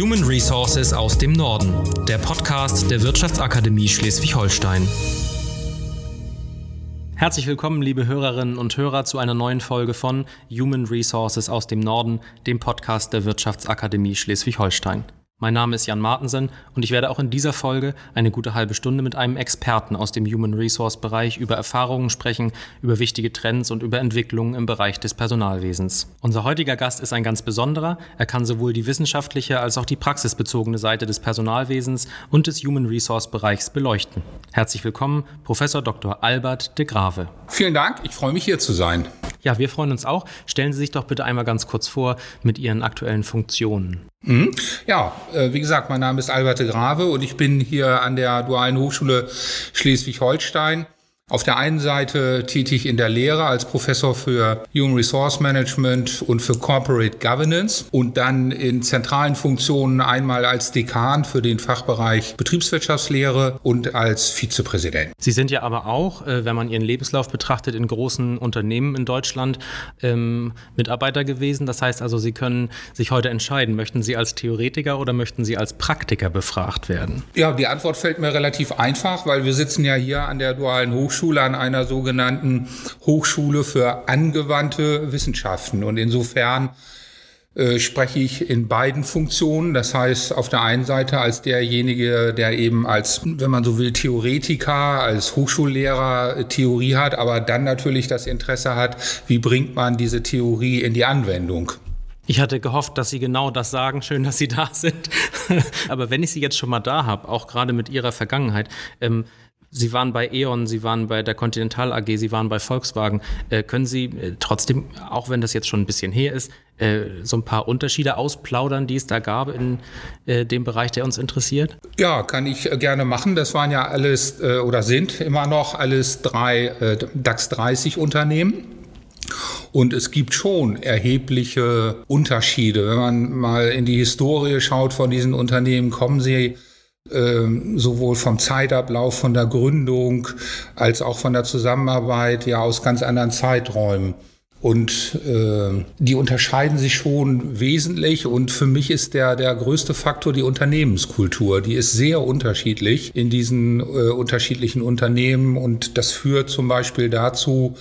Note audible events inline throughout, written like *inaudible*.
Human Resources aus dem Norden, der Podcast der Wirtschaftsakademie Schleswig-Holstein. Herzlich willkommen, liebe Hörerinnen und Hörer, zu einer neuen Folge von Human Resources aus dem Norden, dem Podcast der Wirtschaftsakademie Schleswig-Holstein. Mein Name ist Jan Martensen und ich werde auch in dieser Folge eine gute halbe Stunde mit einem Experten aus dem Human Resource Bereich über Erfahrungen sprechen, über wichtige Trends und über Entwicklungen im Bereich des Personalwesens. Unser heutiger Gast ist ein ganz besonderer. Er kann sowohl die wissenschaftliche als auch die praxisbezogene Seite des Personalwesens und des Human Resource Bereichs beleuchten. Herzlich willkommen, Professor Dr. Albert de Grave. Vielen Dank, ich freue mich hier zu sein. Ja, wir freuen uns auch. Stellen Sie sich doch bitte einmal ganz kurz vor mit Ihren aktuellen Funktionen. Mhm. Ja, äh, wie gesagt, mein Name ist Albert de Grave und ich bin hier an der Dualen Hochschule Schleswig-Holstein auf der einen Seite tätig in der Lehre als Professor für Human Resource Management und für Corporate Governance und dann in zentralen Funktionen einmal als Dekan für den Fachbereich Betriebswirtschaftslehre und als Vizepräsident. Sie sind ja aber auch, äh, wenn man Ihren Lebenslauf betrachtet, in großen Unternehmen in Deutschland ähm, Mitarbeiter gewesen. Das heißt also, Sie können sich heute entscheiden, möchten Sie als Theoretiker oder möchten Sie als Praktiker befragt werden? Ja, die Antwort fällt mir relativ einfach, weil wir sitzen ja hier an der Dualen Hochschule Hochschule an einer sogenannten Hochschule für angewandte Wissenschaften. Und insofern äh, spreche ich in beiden Funktionen. Das heißt, auf der einen Seite als derjenige, der eben als, wenn man so will, Theoretiker, als Hochschullehrer Theorie hat, aber dann natürlich das Interesse hat, wie bringt man diese Theorie in die Anwendung. Ich hatte gehofft, dass Sie genau das sagen. Schön, dass Sie da *laughs* sind. aber wenn ich Sie jetzt schon mal da habe, auch gerade mit Ihrer Vergangenheit, ähm, Sie waren bei E.ON, Sie waren bei der Continental AG, Sie waren bei Volkswagen. Äh, können Sie äh, trotzdem, auch wenn das jetzt schon ein bisschen her ist, äh, so ein paar Unterschiede ausplaudern, die es da gab in äh, dem Bereich, der uns interessiert? Ja, kann ich äh, gerne machen. Das waren ja alles oder sind immer noch alles drei DAX 30 Unternehmen. Und es gibt schon erhebliche Unterschiede. Wenn man mal in die Historie schaut von diesen Unternehmen, kommen sie ähm, sowohl vom Zeitablauf, von der Gründung als auch von der Zusammenarbeit ja aus ganz anderen Zeiträumen. Und äh, die unterscheiden sich schon wesentlich. Und für mich ist der, der größte Faktor die Unternehmenskultur. Die ist sehr unterschiedlich in diesen äh, unterschiedlichen Unternehmen. Und das führt zum Beispiel dazu,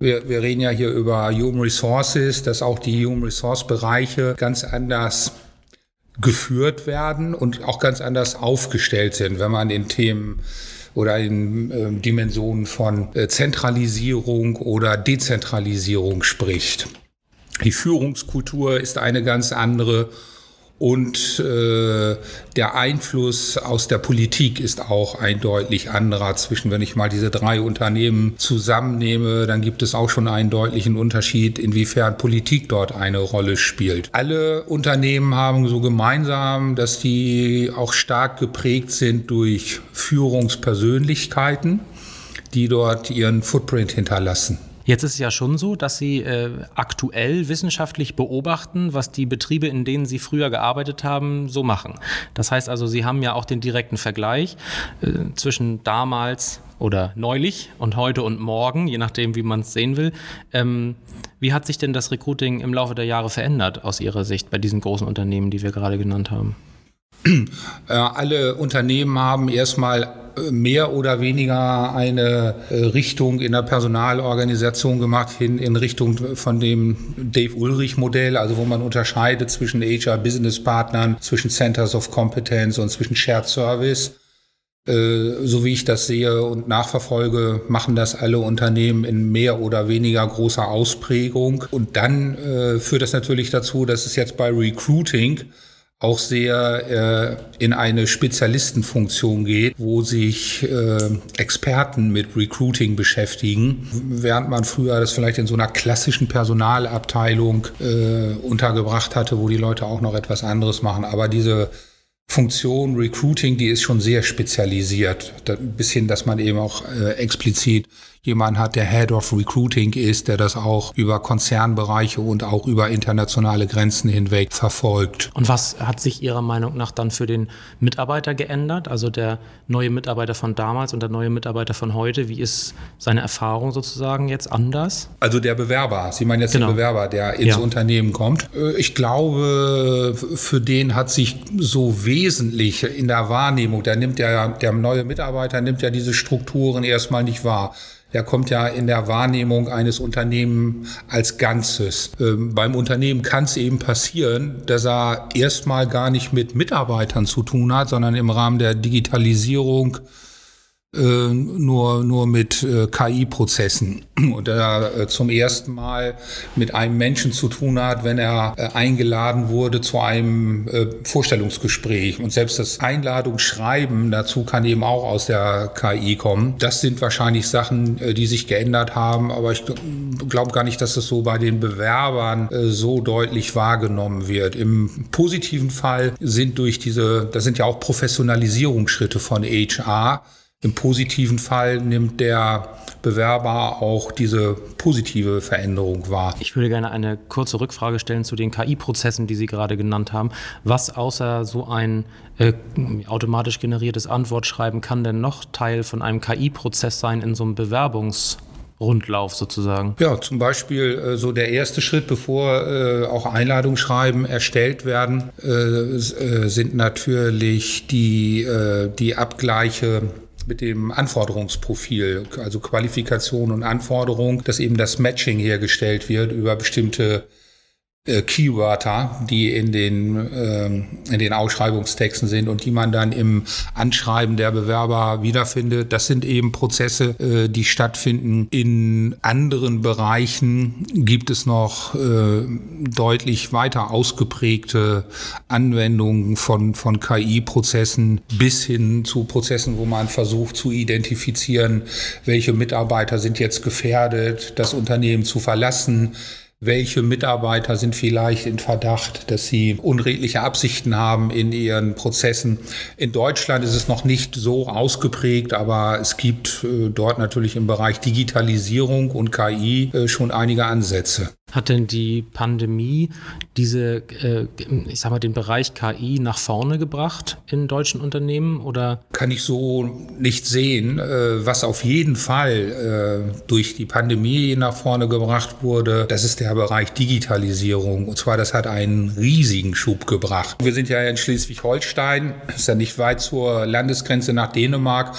wir, wir reden ja hier über Human Resources, dass auch die Human Resource Bereiche ganz anders geführt werden und auch ganz anders aufgestellt sind, wenn man in Themen oder in äh, Dimensionen von äh, Zentralisierung oder Dezentralisierung spricht. Die Führungskultur ist eine ganz andere und äh, der Einfluss aus der Politik ist auch ein deutlich anderer zwischen, wenn ich mal diese drei Unternehmen zusammennehme, dann gibt es auch schon einen deutlichen Unterschied, inwiefern Politik dort eine Rolle spielt. Alle Unternehmen haben so gemeinsam, dass die auch stark geprägt sind durch Führungspersönlichkeiten, die dort ihren Footprint hinterlassen. Jetzt ist es ja schon so, dass Sie äh, aktuell wissenschaftlich beobachten, was die Betriebe, in denen Sie früher gearbeitet haben, so machen. Das heißt also, Sie haben ja auch den direkten Vergleich äh, zwischen damals oder neulich und heute und morgen, je nachdem, wie man es sehen will. Ähm, wie hat sich denn das Recruiting im Laufe der Jahre verändert aus Ihrer Sicht bei diesen großen Unternehmen, die wir gerade genannt haben? Äh, alle Unternehmen haben erstmal mehr oder weniger eine äh, Richtung in der Personalorganisation gemacht, hin in Richtung von dem Dave Ulrich Modell, also wo man unterscheidet zwischen HR Business Partnern, zwischen Centers of Competence und zwischen Shared Service. Äh, so wie ich das sehe und nachverfolge, machen das alle Unternehmen in mehr oder weniger großer Ausprägung. Und dann äh, führt das natürlich dazu, dass es jetzt bei Recruiting auch sehr äh, in eine Spezialistenfunktion geht, wo sich äh, Experten mit Recruiting beschäftigen, während man früher das vielleicht in so einer klassischen Personalabteilung äh, untergebracht hatte, wo die Leute auch noch etwas anderes machen. Aber diese Funktion Recruiting, die ist schon sehr spezialisiert, bis hin, dass man eben auch äh, explizit jemand hat, der Head of Recruiting ist, der das auch über Konzernbereiche und auch über internationale Grenzen hinweg verfolgt. Und was hat sich Ihrer Meinung nach dann für den Mitarbeiter geändert? Also der neue Mitarbeiter von damals und der neue Mitarbeiter von heute, wie ist seine Erfahrung sozusagen jetzt anders? Also der Bewerber, Sie meinen jetzt genau. den Bewerber, der ins ja. Unternehmen kommt. Äh, ich glaube, für den hat sich so wesentlich in der Wahrnehmung, der nimmt ja, der neue Mitarbeiter nimmt ja diese Strukturen erstmal nicht wahr. Der kommt ja in der Wahrnehmung eines Unternehmens als Ganzes. Ähm, beim Unternehmen kann es eben passieren, dass er erstmal gar nicht mit Mitarbeitern zu tun hat, sondern im Rahmen der Digitalisierung äh, nur, nur mit äh, KI-Prozessen und er äh, zum ersten Mal mit einem Menschen zu tun hat, wenn er äh, eingeladen wurde zu einem äh, Vorstellungsgespräch. Und selbst das Einladungsschreiben dazu kann eben auch aus der KI kommen. Das sind wahrscheinlich Sachen, äh, die sich geändert haben, aber ich glaube gar nicht, dass das so bei den Bewerbern so deutlich wahrgenommen wird. Im positiven Fall sind durch diese, das sind ja auch Professionalisierungsschritte von HR, im positiven Fall nimmt der Bewerber auch diese positive Veränderung wahr. Ich würde gerne eine kurze Rückfrage stellen zu den KI-Prozessen, die Sie gerade genannt haben. Was außer so ein äh, automatisch generiertes Antwortschreiben kann denn noch Teil von einem KI-Prozess sein in so einem Bewerbungs- Rundlauf sozusagen? Ja, zum Beispiel äh, so der erste Schritt, bevor äh, auch Einladungsschreiben erstellt werden, äh, äh sind natürlich die, äh, die Abgleiche mit dem Anforderungsprofil, also Qualifikation und Anforderung, dass eben das Matching hergestellt wird über bestimmte äh, Keywörter, die in den, äh, in den Ausschreibungstexten sind und die man dann im Anschreiben der Bewerber wiederfindet. Das sind eben Prozesse, äh, die stattfinden. In anderen Bereichen gibt es noch äh, deutlich weiter ausgeprägte Anwendungen von, von KI-Prozessen bis hin zu Prozessen, wo man versucht zu identifizieren, welche Mitarbeiter sind jetzt gefährdet, das Unternehmen zu verlassen welche Mitarbeiter sind vielleicht in Verdacht, dass sie unredliche Absichten haben in ihren Prozessen. In Deutschland ist es noch nicht so ausgeprägt, aber es gibt äh, dort natürlich im Bereich Digitalisierung und KI äh, schon einige Ansätze. Hat denn die Pandemie diese, äh, ich sag mal, den Bereich KI nach vorne gebracht in deutschen Unternehmen oder? Kann ich so nicht sehen. Was auf jeden Fall durch die Pandemie nach vorne gebracht wurde, das ist der Bereich Digitalisierung. Und zwar, das hat einen riesigen Schub gebracht. Wir sind ja in Schleswig-Holstein, ist ja nicht weit zur Landesgrenze nach Dänemark.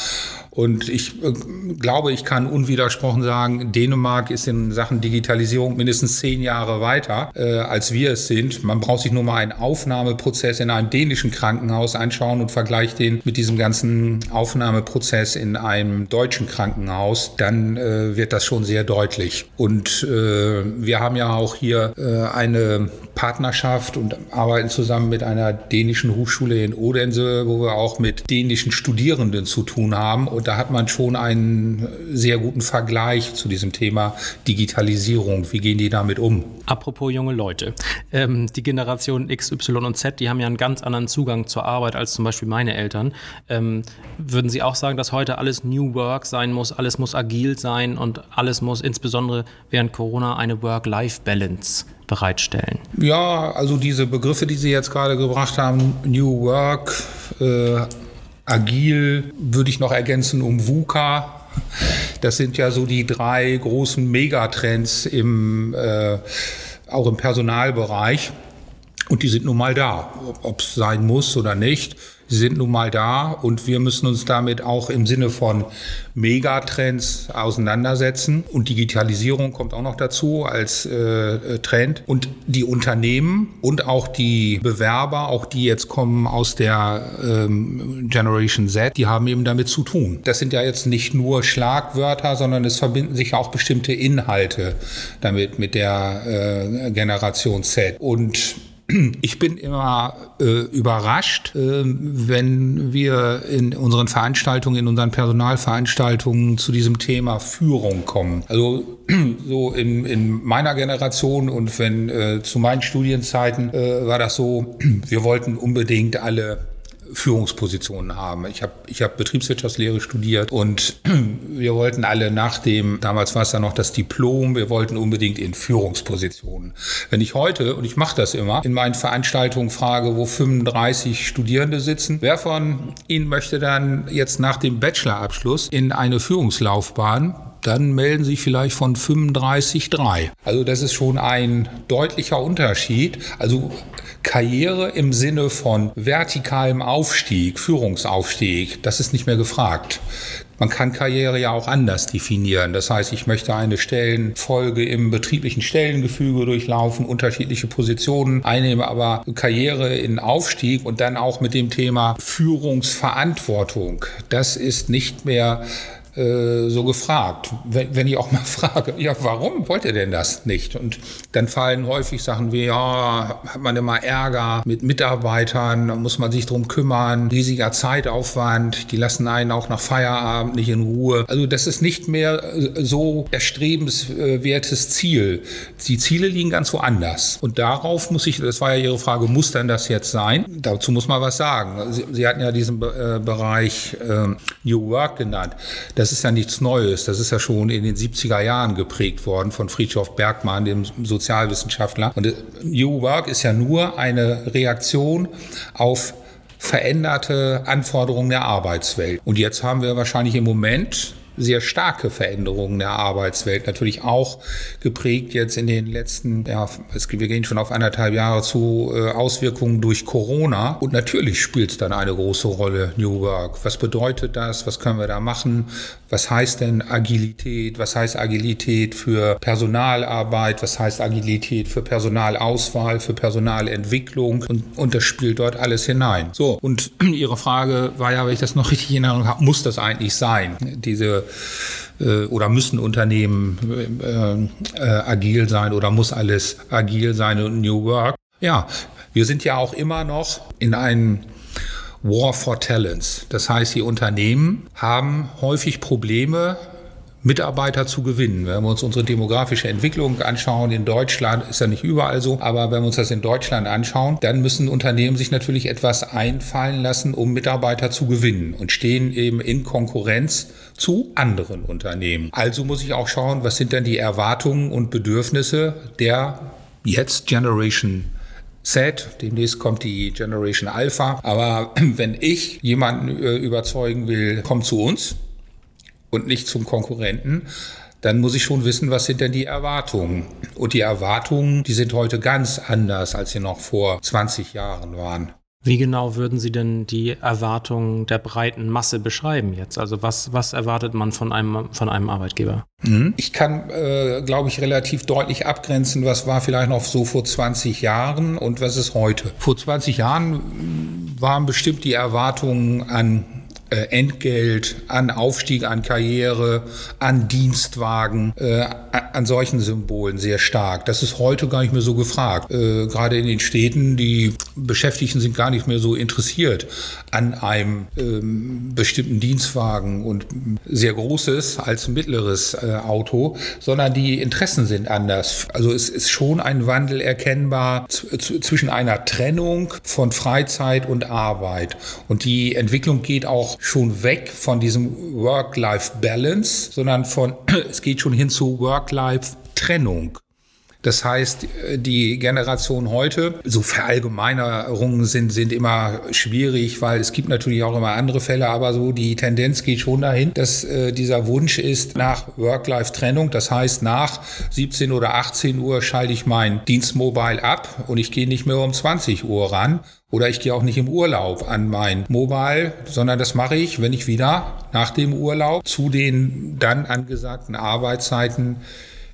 Und ich äh, glaube, ich kann unwidersprochen sagen, Dänemark ist in Sachen Digitalisierung mindestens zehn Jahre weiter, äh, als wir es sind. Man braucht sich nur mal einen Aufnahmeprozess in einem dänischen Krankenhaus anschauen und vergleicht den mit diesem ganzen Aufnahmeprozess in einem deutschen Krankenhaus. Dann äh, wird das schon sehr deutlich. Und äh, wir haben ja auch hier äh, eine Partnerschaft und arbeiten zusammen mit einer dänischen Hochschule in Odense, wo wir auch mit dänischen Studierenden zu tun haben. Und da hat man schon einen sehr guten Vergleich zu diesem Thema Digitalisierung. Wie gehen die damit um? Apropos junge Leute. Ähm, die Generation X, Y und Z, die haben ja einen ganz anderen Zugang zur Arbeit als zum Beispiel meine Eltern. Ähm, würden Sie auch sagen, dass heute alles New Work sein muss, alles muss agil sein und alles muss insbesondere während Corona eine Work-Life-Balance bereitstellen? Ja, also diese Begriffe, die Sie jetzt gerade gebracht haben, New Work, äh, agil würde ich noch ergänzen um VUCA. Das sind ja so die drei großen Megatrends im, äh, auch im Personalbereich. Und die sind nun mal da, ob es sein muss oder nicht. Sie sind nun mal da und wir müssen uns damit auch im Sinne von Megatrends auseinandersetzen. Und Digitalisierung kommt auch noch dazu als äh, Trend. Und die Unternehmen und auch die Bewerber, auch die jetzt kommen aus der ähm, Generation Z, die haben eben damit zu tun. Das sind ja jetzt nicht nur Schlagwörter, sondern es verbinden sich auch bestimmte Inhalte damit mit der äh, Generation Z. Und *clears throat* ich bin immer äh, überrascht, äh, wenn wir in unseren Veranstaltungen, in unseren Personalveranstaltungen zu diesem Thema Führung kommen. Also *clears throat* so in, in meiner Generation und wenn äh, zu meinen Studienzeiten äh, war das so, *clears throat* wir wollten unbedingt alle Führungspositionen haben. Ich habe ich hab Betriebswirtschaftslehre studiert und *clears throat* wir wollten alle nach dem, damals war es ja noch das Diplom, wir wollten unbedingt in Führungspositionen. Wenn ich heute, und ich mache das immer, in meinen Veranstaltungen frage, wo 35 Studierende sitzen, wer von Ihnen möchte dann jetzt nach dem Bachelorabschluss in eine Führungslaufbahn? Dann melden sich vielleicht von 35,3. Also das ist schon ein deutlicher Unterschied. Also Karriere im Sinne von vertikalem Aufstieg, Führungsaufstieg, das ist nicht mehr gefragt. Man kann Karriere ja auch anders definieren. Das heißt, ich möchte eine Stellenfolge im betrieblichen Stellengefüge durchlaufen, unterschiedliche Positionen einnehmen, aber Karriere in Aufstieg und dann auch mit dem Thema Führungsverantwortung, das ist nicht mehr äh, so gefragt. Wenn, wenn, ich auch mal *laughs* frage, ja, warum wollt ihr denn das nicht? Und dann fallen häufig Sachen wie, ja, hat man immer Ärger mit Mitarbeitern, muss man sich drum kümmern, riesiger Zeitaufwand, die lassen einen auch nach Feierabend nicht in Ruhe. Also das ist nicht mehr äh, so erstrebenswertes Ziel. Die Ziele liegen ganz woanders. Und darauf muss ich, das war ja Ihre Frage, muss denn das jetzt sein? Dazu muss man was sagen. Sie, Sie hatten ja diesen äh, Bereich äh, New Work genannt. Das ist ja nichts Neues. Das ist ja schon in den 70er Jahren geprägt worden von Friedhof Bergmann, dem Sozialwissenschaftler. Und New Work ist ja nur eine Reaktion auf veränderte Anforderungen der Arbeitswelt. Und jetzt haben wir wahrscheinlich im Moment sehr starke Veränderungen der Arbeitswelt, natürlich auch geprägt jetzt in den letzten, ja, wir gehen schon auf anderthalb Jahre zu äh, Auswirkungen durch Corona. Und natürlich spielt es dann eine große Rolle, New Work. Was bedeutet das? Was können wir da machen? Was heißt denn Agilität? Was heißt Agilität für Personalarbeit? Was heißt Agilität für Personalauswahl, für Personalentwicklung? Und, und das spielt dort alles hinein. So, und *clears throat* Ihre Frage war ja, wenn ich das noch richtig in Erinnerung habe, muss das eigentlich sein? Diese äh, oder müssen Unternehmen äh, äh, agil sein oder muss alles agil sein und New Work? Ja, wir sind ja auch immer noch in einem War for Talents. Das heißt, die Unternehmen haben häufig Probleme, Mitarbeiter zu gewinnen. Wenn wir uns unsere demografische Entwicklung anschauen, in Deutschland ist ja nicht überall so, aber wenn wir uns das in Deutschland anschauen, dann müssen Unternehmen sich natürlich etwas einfallen lassen, um Mitarbeiter zu gewinnen und stehen eben in Konkurrenz zu anderen Unternehmen. Also muss ich auch schauen, was sind denn die Erwartungen und Bedürfnisse der jetzt Generation Z, demnächst kommt die Generation Alpha. Aber *clears throat* wenn ich jemanden äh, überzeugen will, kommt zu uns und nicht zum Konkurrenten, dann muss ich schon wissen, was sind denn die Erwartungen. Und die Erwartungen, die sind heute ganz anders, als sie noch vor 20 Jahren waren. Wie genau würden Sie denn die Erwartungen der breiten Masse beschreiben jetzt? Also was, was erwartet man von einem, von einem Arbeitgeber? Mhm. Ich kann, äh, glaube ich, relativ deutlich abgrenzen, was war vielleicht noch so vor 20 Jahren und was ist heute. Vor 20 Jahren waren bestimmt die Erwartungen an äh, Entgelt, an Aufstieg, an Karriere, an Dienstwagen, äh, an solchen Symbolen sehr stark. Das ist heute gar nicht mehr so gefragt. Äh, gerade in den Städten, die Beschäftigten sind gar nicht mehr so interessiert an einem ähm, bestimmten Dienstwagen und sehr großes als mittleres äh, Auto, sondern die Interessen sind anders. Also es ist schon ein Wandel erkennbar zwischen einer Trennung von Freizeit und Arbeit. Und die Entwicklung geht auch schon weg von diesem Work-Life-Balance, sondern von, *clears throat* es geht schon hin zu Work-Life-Trennung. Das heißt, die Generation heute, so Verallgemeinerungen sind, sind immer schwierig, weil es gibt natürlich auch immer andere Fälle, aber so die Tendenz geht schon dahin, dass äh, dieser Wunsch ist nach Work-Life-Trennung. Das heißt, nach 17 oder 18 Uhr schalte ich mein Dienstmobile ab und ich gehe nicht mehr um 20 Uhr ran. Oder ich gehe auch nicht im Urlaub an mein Mobile, sondern das mache ich, wenn ich wieder nach dem Urlaub zu den dann angesagten Arbeitszeiten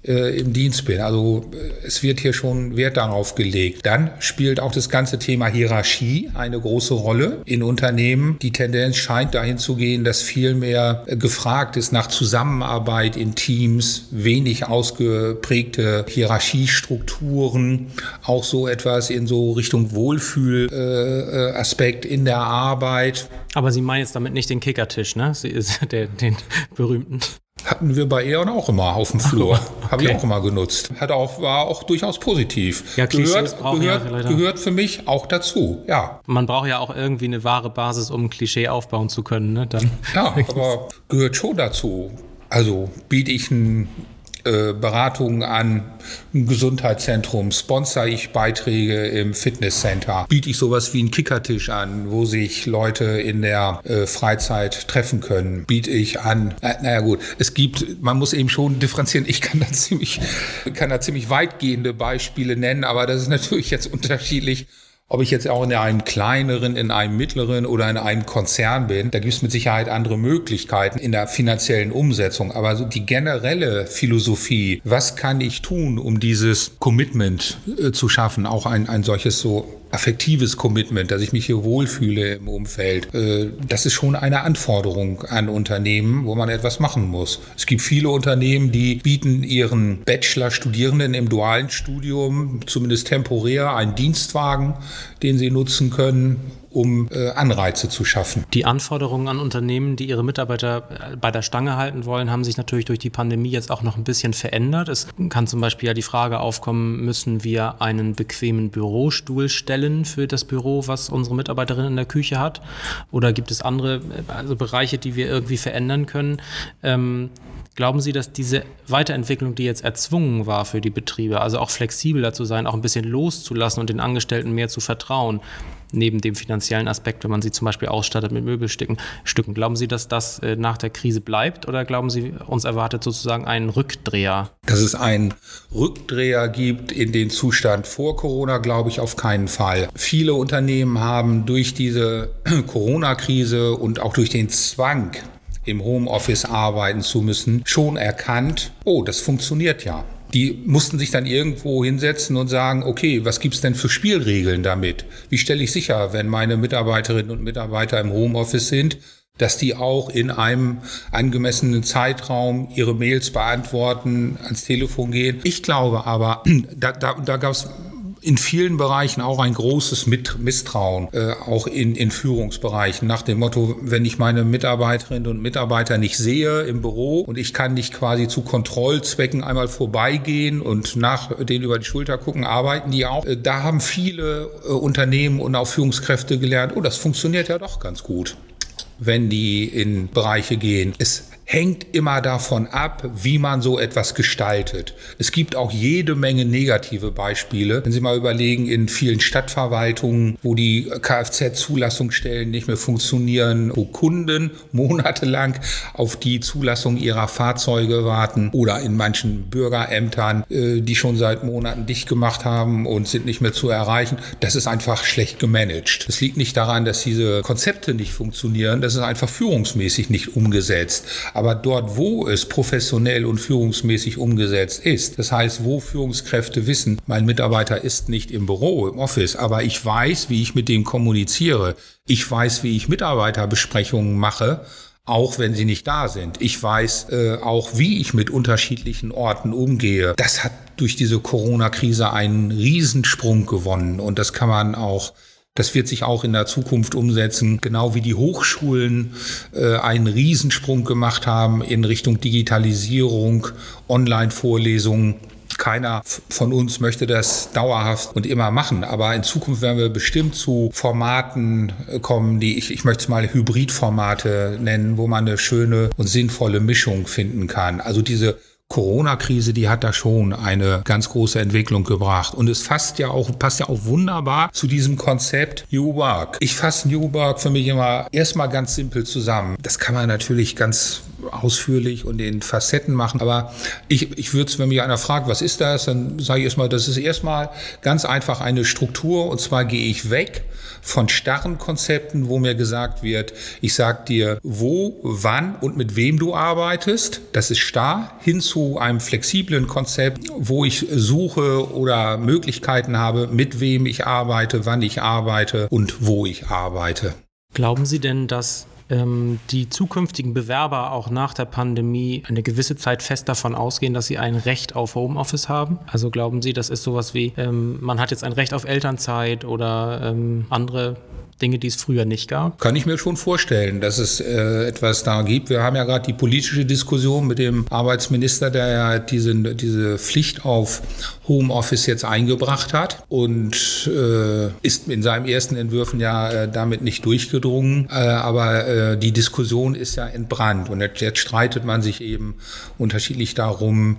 äh, im Dienst bin. Also äh, es wird hier schon Wert darauf gelegt. Dann spielt auch das ganze Thema Hierarchie eine große Rolle in Unternehmen. Die Tendenz scheint dahin zu gehen, dass viel mehr äh, gefragt ist nach Zusammenarbeit in Teams, wenig ausgeprägte Hierarchiestrukturen, auch so etwas in so Richtung Wohlfühlaspekt äh, in der Arbeit. Aber Sie meinen jetzt damit nicht den Kickertisch, ne? Sie ist *laughs* der, den berühmten. Hatten wir bei E.ON auch immer auf dem Flur. Okay. Habe ich auch immer genutzt. Hat auch, war auch durchaus positiv. Ja, gehört, gehört, ja gehört für mich auch dazu, ja. Man braucht ja auch irgendwie eine wahre Basis, um ein Klischee aufbauen zu können. Ne? Dann ja, aber gehört schon dazu. Also biete ich ein äh, Beratungen an, ein Gesundheitszentrum, sponsor ich Beiträge im Fitnesscenter, biete ich sowas wie einen Kickertisch an, wo sich Leute in der äh, Freizeit treffen können, biete ich an. Äh, naja gut, es gibt, man muss eben schon differenzieren. Ich kann da *laughs* ziemlich, kann da ziemlich weitgehende Beispiele nennen, aber das ist natürlich jetzt unterschiedlich ob ich jetzt auch in einem kleineren, in einem mittleren oder in einem Konzern bin, da gibt es mit Sicherheit andere Möglichkeiten in der finanziellen Umsetzung. Aber so die generelle Philosophie, was kann ich tun, um dieses Commitment äh, zu schaffen, auch ein, ein solches so affektives Commitment, dass ich mich hier wohlfühle im Umfeld, äh, das ist schon eine Anforderung an Unternehmen, wo man etwas machen muss. Es gibt viele Unternehmen, die bieten ihren Bachelor-Studierenden im dualen Studium zumindest temporär einen Dienstwagen, den sie nutzen können, um äh, Anreize zu schaffen. Die Anforderungen an Unternehmen, die ihre Mitarbeiter äh, bei der Stange halten wollen, haben sich natürlich durch die Pandemie jetzt auch noch ein bisschen verändert. Es kann zum Beispiel ja die Frage aufkommen, müssen wir einen bequemen Bürostuhl stellen für das Büro, was unsere Mitarbeiterin in der Küche hat? Oder gibt es andere äh, also Bereiche, die wir irgendwie verändern können? Ähm, Glauben Sie, dass diese Weiterentwicklung, die jetzt erzwungen war für die Betriebe, also auch flexibler zu sein, auch ein bisschen loszulassen und den Angestellten mehr zu vertrauen, neben dem finanziellen Aspekt, wenn man sie zum Beispiel ausstattet mit Möbelstücken, Stücken, glauben Sie, dass das äh, nach der Krise bleibt oder glauben Sie, uns erwartet sozusagen ein Rückdreher? Dass es einen Rückdreher gibt in den Zustand vor Corona, glaube ich auf keinen Fall. Viele Unternehmen haben durch diese *clears throat* Corona-Krise und auch durch den Zwang, im Homeoffice arbeiten zu müssen, schon erkannt, oh, das funktioniert ja. Die mussten sich dann irgendwo hinsetzen und sagen, okay, was gibt's denn für Spielregeln damit? Wie stelle ich sicher, wenn meine Mitarbeiterinnen und Mitarbeiter im Homeoffice sind, dass die auch in einem angemessenen Zeitraum ihre Mails beantworten, ans Telefon gehen. Ich glaube aber, *clears throat* da, da, da gab es in vielen Bereichen auch ein großes Misstrauen, äh, auch in, in Führungsbereichen, nach dem Motto, wenn ich meine Mitarbeiterinnen und Mitarbeiter nicht sehe im Büro und ich kann nicht quasi zu Kontrollzwecken einmal vorbeigehen und nach denen über die Schulter gucken, arbeiten die auch. Äh, da haben viele äh, Unternehmen und auch Führungskräfte gelernt, oh, das funktioniert ja doch ganz gut wenn die in Bereiche gehen. Es hängt immer davon ab, wie man so etwas gestaltet. Es gibt auch jede Menge negative Beispiele. Wenn Sie mal überlegen, in vielen Stadtverwaltungen, wo die Kfz-Zulassungsstellen nicht mehr funktionieren, wo Kunden monatelang auf die Zulassung ihrer Fahrzeuge warten oder in manchen Bürgerämtern, äh, die schon seit Monaten dicht gemacht haben und sind nicht mehr zu erreichen. Das ist einfach schlecht gemanagt. Es liegt nicht daran, dass diese Konzepte nicht funktionieren, das ist einfach führungsmäßig nicht umgesetzt. Aber dort, wo es professionell und führungsmäßig umgesetzt ist, das heißt, wo Führungskräfte wissen, mein Mitarbeiter ist nicht im Büro, im Office, aber ich weiß, wie ich mit dem kommuniziere, ich weiß, wie ich Mitarbeiterbesprechungen mache, auch wenn sie nicht da sind. Ich weiß äh, auch, wie ich mit unterschiedlichen Orten umgehe. Das hat durch diese Corona-Krise einen Riesensprung gewonnen und das kann man auch das wird sich auch in der Zukunft umsetzen, genau wie die Hochschulen äh, einen Riesensprung gemacht haben in Richtung Digitalisierung, Online-Vorlesungen. Keiner von uns möchte das dauerhaft und immer machen. Aber in Zukunft werden wir bestimmt zu Formaten äh, kommen, die ich, ich möchte es mal Hybridformate nennen, wo man eine schöne und sinnvolle Mischung finden kann. Also diese Corona-Krise, die hat da schon eine ganz große Entwicklung gebracht. Und es passt ja auch, passt ja auch wunderbar zu diesem Konzept New Work. Ich fasse New Work für mich immer erstmal ganz simpel zusammen. Das kann man natürlich ganz ausführlich und in Facetten machen. Aber ich, ich würde es, wenn mich einer fragt, was ist das, dann sage ich erstmal, das ist erstmal ganz einfach eine Struktur. Und zwar gehe ich weg von starren Konzepten, wo mir gesagt wird, ich sage dir, wo, wann und mit wem du arbeitest. Das ist starr, hin zu einem flexiblen Konzept, wo ich suche oder Möglichkeiten habe, mit wem ich arbeite, wann ich arbeite und wo ich arbeite. Glauben Sie denn, dass ähm, die zukünftigen Bewerber auch nach der Pandemie eine gewisse Zeit fest davon ausgehen, dass sie ein Recht auf Homeoffice haben? Also glauben Sie, das ist sowas wie, ähm, man hat jetzt ein Recht auf Elternzeit oder ähm, andere Dinge, die es früher nicht gab? Kann ich mir schon vorstellen, dass es äh, etwas da gibt. Wir haben ja gerade die politische Diskussion mit dem Arbeitsminister, der ja diese, diese Pflicht auf Homeoffice jetzt eingebracht hat und äh, ist in seinen ersten Entwürfen ja äh, damit nicht durchgedrungen. Äh, aber äh, die Diskussion ist ja entbrannt und jetzt, jetzt streitet man sich eben unterschiedlich darum,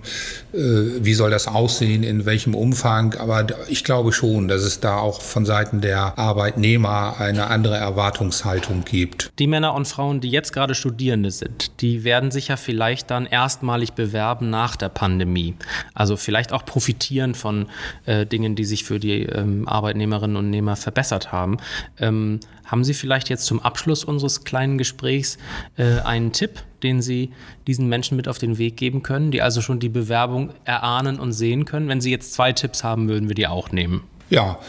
äh, wie soll das aussehen, in welchem Umfang. Aber ich glaube schon, dass es da auch von Seiten der Arbeitnehmer eine andere Erwartungshaltung gibt. Die Männer und Frauen, die jetzt gerade Studierende sind, die werden sich ja vielleicht dann erstmalig bewerben nach der Pandemie. Also vielleicht auch profitieren von äh, Dingen, die sich für die ähm, Arbeitnehmerinnen und Nehmer verbessert haben. Ähm, haben Sie vielleicht jetzt zum Abschluss unseres kleinen Gesprächs äh, einen Tipp, den Sie diesen Menschen mit auf den Weg geben können, die also schon die Bewerbung erahnen und sehen können? Wenn Sie jetzt zwei Tipps haben, würden wir die auch nehmen. Ja,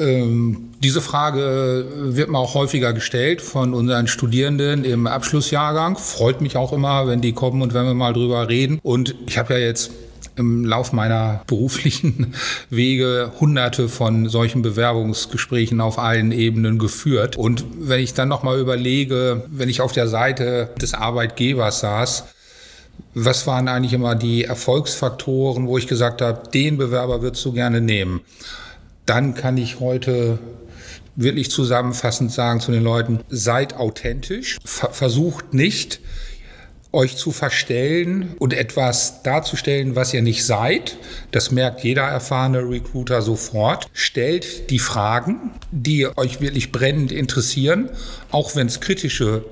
ähm, diese Frage wird mir auch häufiger gestellt von unseren Studierenden im Abschlussjahrgang. Freut mich auch immer, wenn die kommen und wenn wir mal drüber reden. Und ich habe ja jetzt im Lauf meiner *laughs* beruflichen Wege hunderte von solchen Bewerbungsgesprächen auf allen Ebenen geführt. Und wenn ich dann nochmal überlege, wenn ich auf der Seite des Arbeitgebers saß, was waren eigentlich immer die Erfolgsfaktoren, wo ich gesagt habe, den Bewerber würdest du gerne nehmen? Dann kann ich heute wirklich zusammenfassend sagen zu den Leuten, seid authentisch, versucht nicht, euch zu verstellen und etwas darzustellen, was ihr nicht seid. Das merkt jeder erfahrene Recruiter sofort. Stellt die Fragen, die euch wirklich brennend interessieren, auch wenn es kritische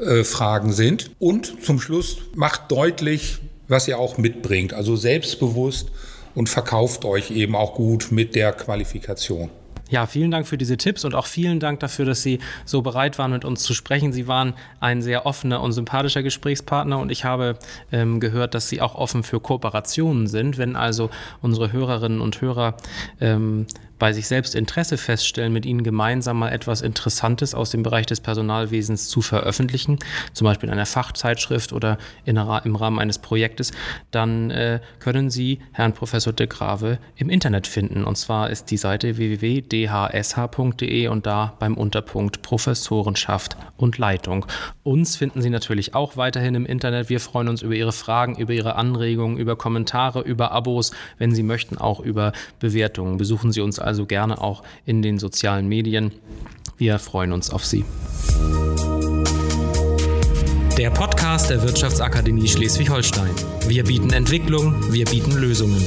äh, Fragen sind. Und zum Schluss macht deutlich, was ihr auch mitbringt. Also selbstbewusst und verkauft euch eben auch gut mit der Qualifikation. Ja, vielen Dank für diese Tipps und auch vielen Dank dafür, dass Sie so bereit waren, mit uns zu sprechen. Sie waren ein sehr offener und sympathischer Gesprächspartner und ich habe ähm, gehört, dass Sie auch offen für Kooperationen sind. Wenn also unsere Hörerinnen und Hörer ähm, bei sich selbst Interesse feststellen, mit ihnen gemeinsam mal etwas Interessantes aus dem Bereich des Personalwesens zu veröffentlichen, zum Beispiel in einer Fachzeitschrift oder in, im Rahmen eines Projektes, dann äh, können Sie Herrn Professor de Grave im Internet finden. Und zwar ist die Seite www.dhsh.de und da beim Unterpunkt Professorenschaft und Leitung. Uns finden Sie natürlich auch weiterhin im Internet. Wir freuen uns über Ihre Fragen, über Ihre Anregungen, über Kommentare, über Abos, wenn Sie möchten, auch über Bewertungen. Besuchen Sie uns also gerne auch in den sozialen Medien. Wir freuen uns auf Sie. Der Podcast der Wirtschaftsakademie Schleswig-Holstein. Wir bieten Entwicklung, wir bieten Lösungen.